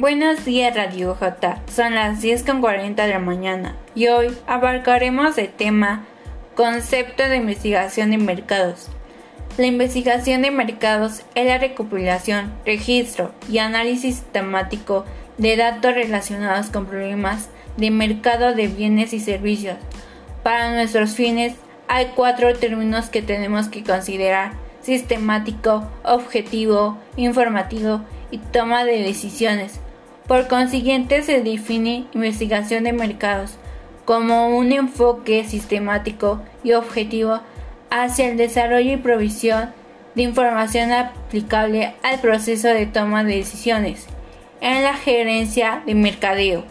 Buenos días Radio J, son las 10.40 de la mañana y hoy abarcaremos el tema Concepto de investigación de mercados. La investigación de mercados es la recopilación, registro y análisis sistemático de datos relacionados con problemas de mercado de bienes y servicios. Para nuestros fines hay cuatro términos que tenemos que considerar sistemático, objetivo, informativo y toma de decisiones. Por consiguiente, se define investigación de mercados como un enfoque sistemático y objetivo hacia el desarrollo y provisión de información aplicable al proceso de toma de decisiones en la gerencia de mercadeo.